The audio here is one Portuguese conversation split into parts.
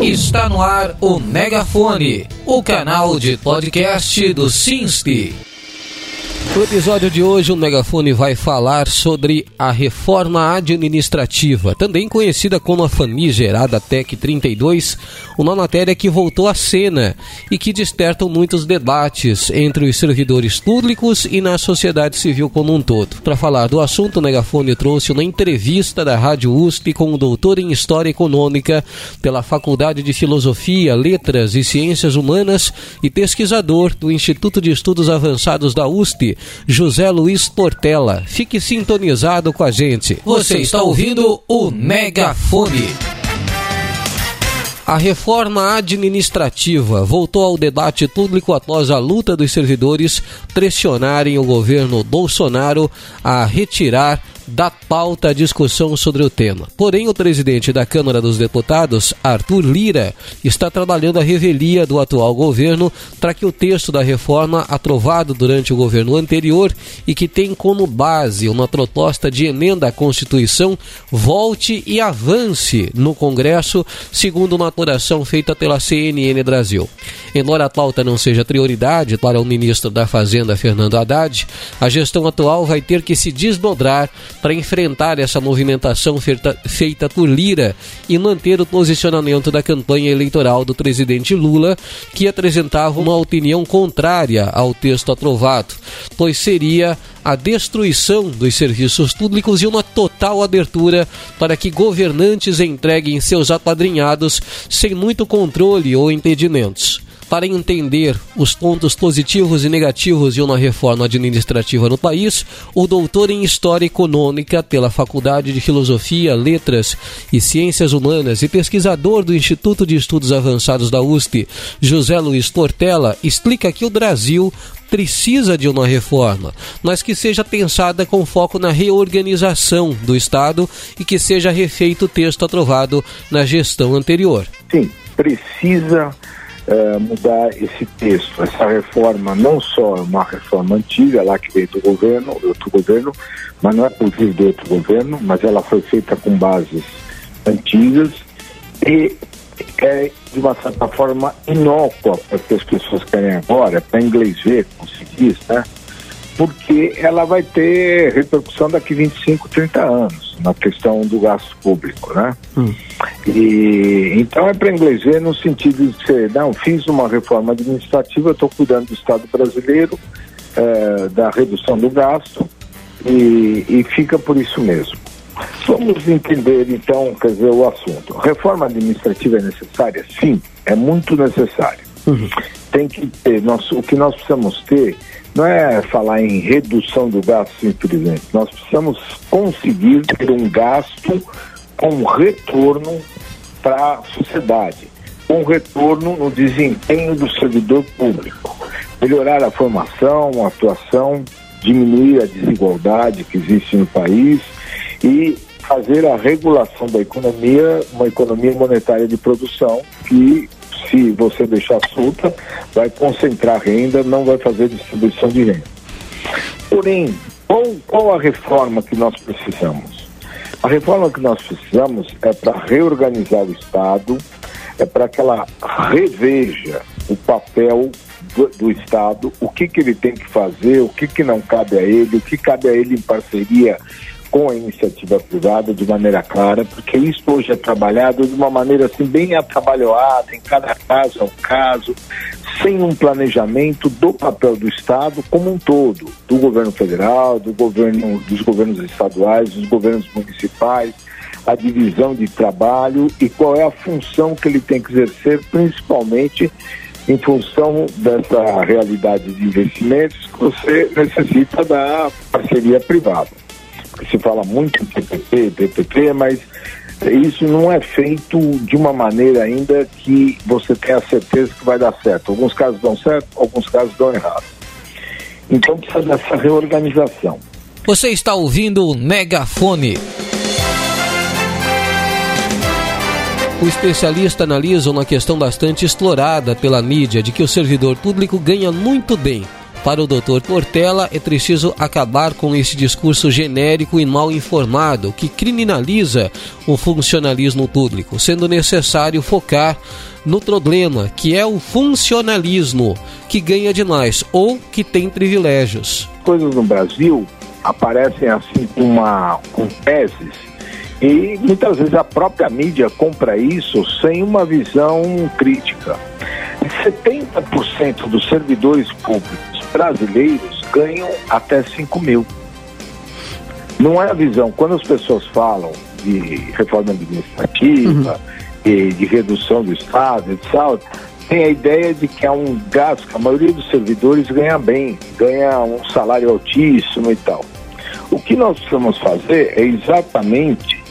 Está no ar o Megafone, o canal de podcast do Sinste. No episódio de hoje, o Megafone vai falar sobre a reforma administrativa, também conhecida como a famigerada TEC 32, uma matéria que voltou à cena e que desperta muitos debates entre os servidores públicos e na sociedade civil como um todo. Para falar do assunto, o Megafone trouxe uma entrevista da Rádio USP com o doutor em História Econômica pela Faculdade de Filosofia, Letras e Ciências Humanas e pesquisador do Instituto de Estudos Avançados da USP, José Luiz Portela. Fique sintonizado com a gente. Você está ouvindo o Megafone. A reforma administrativa voltou ao debate público após a luta dos servidores pressionarem o governo Bolsonaro a retirar da pauta a discussão sobre o tema. Porém, o presidente da Câmara dos Deputados, Arthur Lira, está trabalhando a revelia do atual governo para que o texto da reforma aprovado durante o governo anterior e que tem como base uma proposta de emenda à Constituição volte e avance no Congresso, segundo uma apuração feita pela CNN Brasil. Embora a pauta não seja prioridade para o ministro da Fazenda, Fernando Haddad, a gestão atual vai ter que se desdobrar para enfrentar essa movimentação feita, feita por Lira e manter o posicionamento da campanha eleitoral do presidente Lula, que apresentava uma opinião contrária ao texto aprovado, pois seria a destruição dos serviços públicos e uma total abertura para que governantes entreguem seus apadrinhados sem muito controle ou impedimentos para entender os pontos positivos e negativos de uma reforma administrativa no país, o doutor em História Econômica pela Faculdade de Filosofia, Letras e Ciências Humanas e pesquisador do Instituto de Estudos Avançados da USP, José Luiz Portela, explica que o Brasil precisa de uma reforma, mas que seja pensada com foco na reorganização do Estado e que seja refeito o texto aprovado na gestão anterior. Sim, precisa uh, mudar esse texto. Essa reforma não só é uma reforma antiga, lá que veio do governo, outro governo, mas não é por vir do outro governo, mas ela foi feita com bases antigas e é, de uma certa forma, inócua para as pessoas querem agora, para inglês ver, diz, né? Porque ela vai ter repercussão daqui 25, 30 anos na questão do gasto público, né? Hum. E então é para inglês ver no sentido de ser, não, fiz uma reforma administrativa, estou cuidando do Estado brasileiro, é, da redução do gasto e, e fica por isso mesmo. Vamos entender então, quer dizer, o assunto. Reforma administrativa é necessária? Sim, é muito necessária. Uhum. Tem que ter, nós, o que nós precisamos ter não é falar em redução do gasto simplesmente. Nós precisamos conseguir ter um gasto com retorno para a sociedade, com retorno no desempenho do servidor público. Melhorar a formação, a atuação, diminuir a desigualdade que existe no país e fazer a regulação da economia, uma economia monetária de produção que se você deixar solta, vai concentrar renda, não vai fazer distribuição de renda. Porém, qual, qual a reforma que nós precisamos? A reforma que nós precisamos é para reorganizar o Estado, é para que ela reveja o papel do, do, Estado, o que, que ele tem que fazer, o que, que não cabe a ele, o que cabe a ele em parceria com a iniciativa privada de maneira clara, porque isso hoje é trabalhado de uma maneira assim bem atabalhoada, em cada caso é um caso, sem um planejamento do papel do Estado como um todo, do governo federal, do governo, dos governos estaduais, dos governos municipais, a divisão de trabalho e qual é a função que ele tem que exercer, principalmente em função dessa realidade de investimentos que você necessita da parceria privada se fala muito em PPP, PPP, mas isso não é feito de uma maneira ainda que você tenha certeza que vai dar certo. Alguns casos dão certo, alguns casos dão errado. Então precisa dessa reorganização. Você está ouvindo o Megafone. O especialista analisa uma questão bastante explorada pela mídia de que o servidor público ganha muito bem Para o Dr. Portela, é preciso acabar com esse discurso genérico e mal informado que criminaliza o funcionalismo público, sendo necessário focar no problema, que é o funcionalismo, que ganha demais ou que tem privilégios. Coisas no Brasil aparecem assim com, uma, com teses e muitas vezes a própria mídia compra isso sem uma visão crítica. 70% dos servidores públicos brasileiros ganham até 5 mil. Não é a visão. Quando as pessoas falam de reforma administrativa, uhum. de redução do Estado, etc., tem a ideia de que é um gasto que a maioria dos servidores ganha bem, ganha um salário altíssimo e tal. O que nós precisamos fazer é exatamente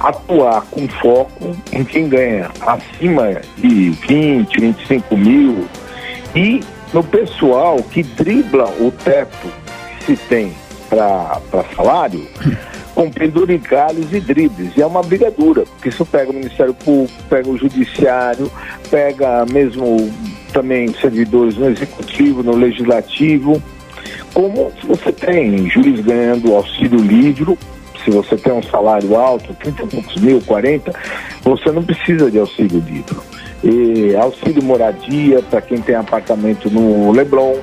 atuar com foco em quem ganha acima de 20, 25 mil e no pessoal que dribla o teto que se tem para salário com penduricalhos e dribles. E é uma briga dura, porque isso pega o Ministério Público, pega o Judiciário, pega mesmo também servidores no Executivo, no Legislativo. Como você tem juiz ganhando auxílio livre, se você tem um salário alto, 30 e poucos mil, 40, você não precisa de auxílio livre. E auxílio moradia para quem tem apartamento no Leblon,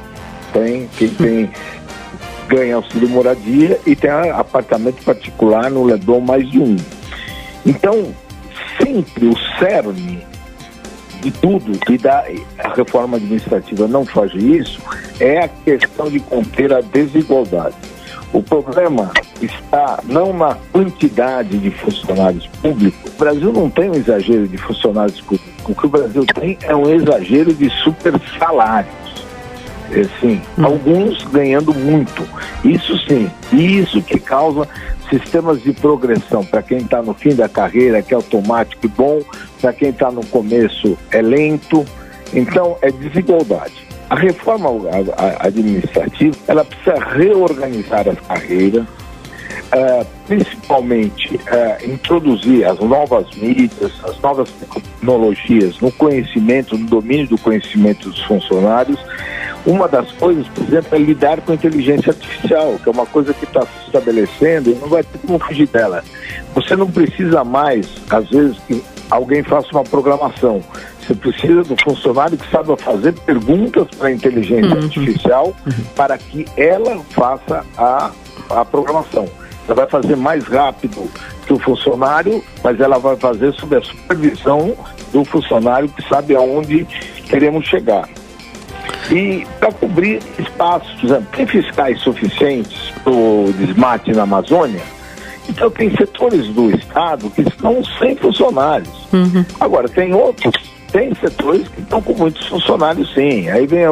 tem, quem tem ganha auxílio moradia e tem apartamento particular no Leblon mais de um. Então, sempre o cerne de tudo e da a reforma administrativa não faz isso é a questão de conter a desigualdade. O problema está não na quantidade de funcionários públicos. O Brasil não tem um exagero de funcionários públicos. O que o Brasil tem é um exagero de super salários. É, sim, hum. alguns ganhando muito. Isso sim, isso que causa sistemas de progressão. Para quem está no fim da carreira, que é automático e bom, para quem está no começo é lento. Então, é desigualdade. A reforma administrativa, ela precisa reorganizar as carreiras, uh, principalmente uh, introduzir as novas mídias, as novas tecnologias no conhecimento, no domínio do conhecimento dos funcionários. Uma das coisas, por exemplo, é lidar com a inteligência artificial, que é uma coisa que está se estabelecendo e não vai ter como fugir dela. Você não precisa mais, às vezes, que alguém faça uma programação. Você precisa do funcionário que saiba fazer perguntas para a inteligência uhum. artificial uhum. para que ela faça a, a programação. Ela vai fazer mais rápido que o funcionário, mas ela vai fazer sob a supervisão do funcionário que sabe aonde queremos chegar. E para cobrir espaços, tem fiscais suficientes para o desmate na Amazônia? Então tem setores do Estado que estão sem funcionários. Uhum. Agora, tem outros tem setores que estão com muitos funcionários, sim. Aí vem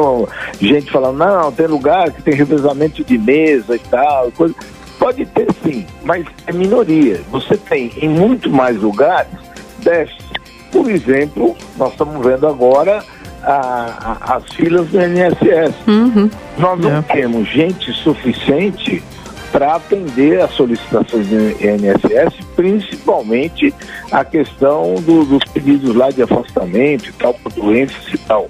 gente falando, não, tem lugar que tem revezamento de mesa e tal, coisa. Pode ter sim, mas é minoria. Você tem em muito mais lugares déficit. Por exemplo, nós estamos vendo agora a, a, as filas do INSS. Uhum. Nós não é. temos gente suficiente para atender as solicitações do INSS, principalmente a questão do, dos pedidos lá de afastamento e tal, por doenças e tal.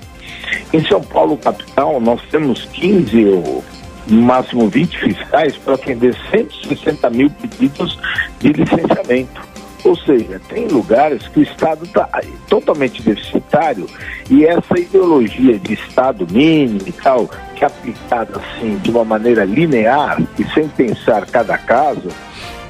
Em São Paulo, capital, nós temos 15 ou no máximo 20 fiscais para atender 160 mil pedidos de licenciamento. Ou seja, tem lugares que o Estado está totalmente deficitário e essa ideologia de Estado mínimo e tal, que é aplicada assim de uma maneira linear e sem pensar cada caso,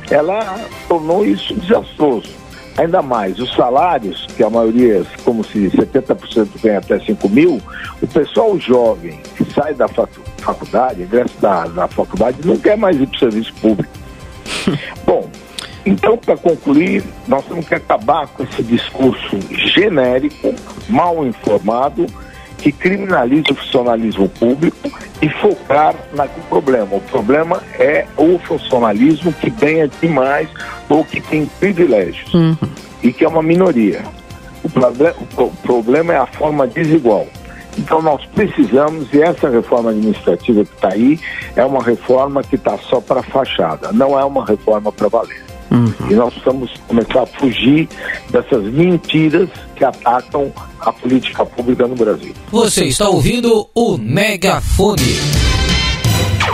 ela tornou isso desastroso. Ainda mais, os salários, que a maioria, como se 70% ganha até 5 mil, o pessoal jovem que sai da faculdade, ingressa da, da faculdade, não quer mais ir para o serviço público. Bom, então, para concluir, nós temos que acabar com esse discurso genérico, mal informado, que criminaliza o funcionalismo público e focar no problema. O problema é o funcionalismo que ganha demais ou que tem privilégios uhum. e que é uma minoria. O, o problema é a forma desigual. Então nós precisamos, e essa reforma administrativa que está aí, é uma reforma que está só para fachada, não é uma reforma para valer. Uhum. E nós precisamos começar a fugir dessas mentiras que atacam a política pública no Brasil. Você está ouvindo o Megafone.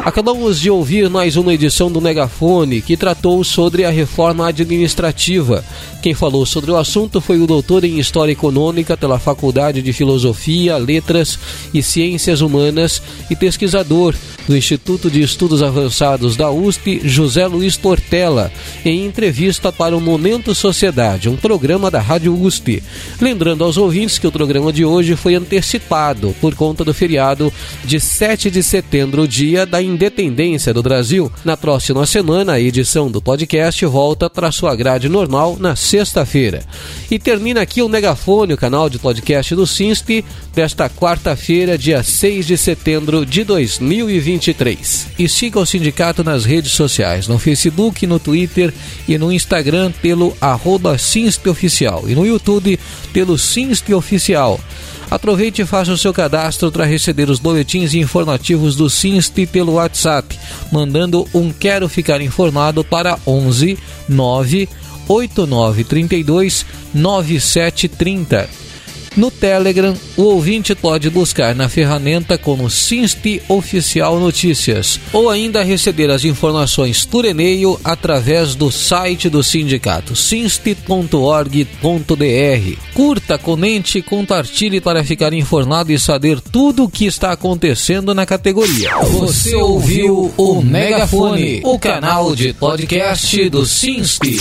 Acabamos de ouvir mais uma edição do Megafone que tratou sobre a reforma administrativa. Quem falou sobre o assunto foi o doutor em História Econômica pela Faculdade de Filosofia, Letras e Ciências Humanas e pesquisador do Instituto de Estudos Avançados da USP, José Luiz Portela, em entrevista para o Momento Sociedade, um programa da Rádio USP. Lembrando aos ouvintes que o programa de hoje foi antecipado por conta do feriado de 7 de setembro, dia da independência do Brasil. Na próxima semana, a edição do podcast volta para sua grade normal na sexta-feira. E termina aqui o Megafone, o canal de podcast do SINSP, desta quarta-feira, dia 6 de setembro de 2020. 2023. E siga o sindicato nas redes sociais, no Facebook, no Twitter e no Instagram pelo arroba Oficial e no YouTube pelo Sinste Oficial. Aproveite e faça o seu cadastro para receber os boletins informativos do Sinste pelo WhatsApp, mandando um Quero Ficar Informado para 11 9 8932 9730. No Telegram, o ouvinte pode buscar na ferramenta como Sinste Oficial Notícias ou ainda receber as informações por e-mail através do site do sindicato sinste.org.br. Curta, comente compartilhe para ficar informado e saber tudo o que está acontecendo na categoria. Você ouviu o Megafone, o canal de podcast do Sinste.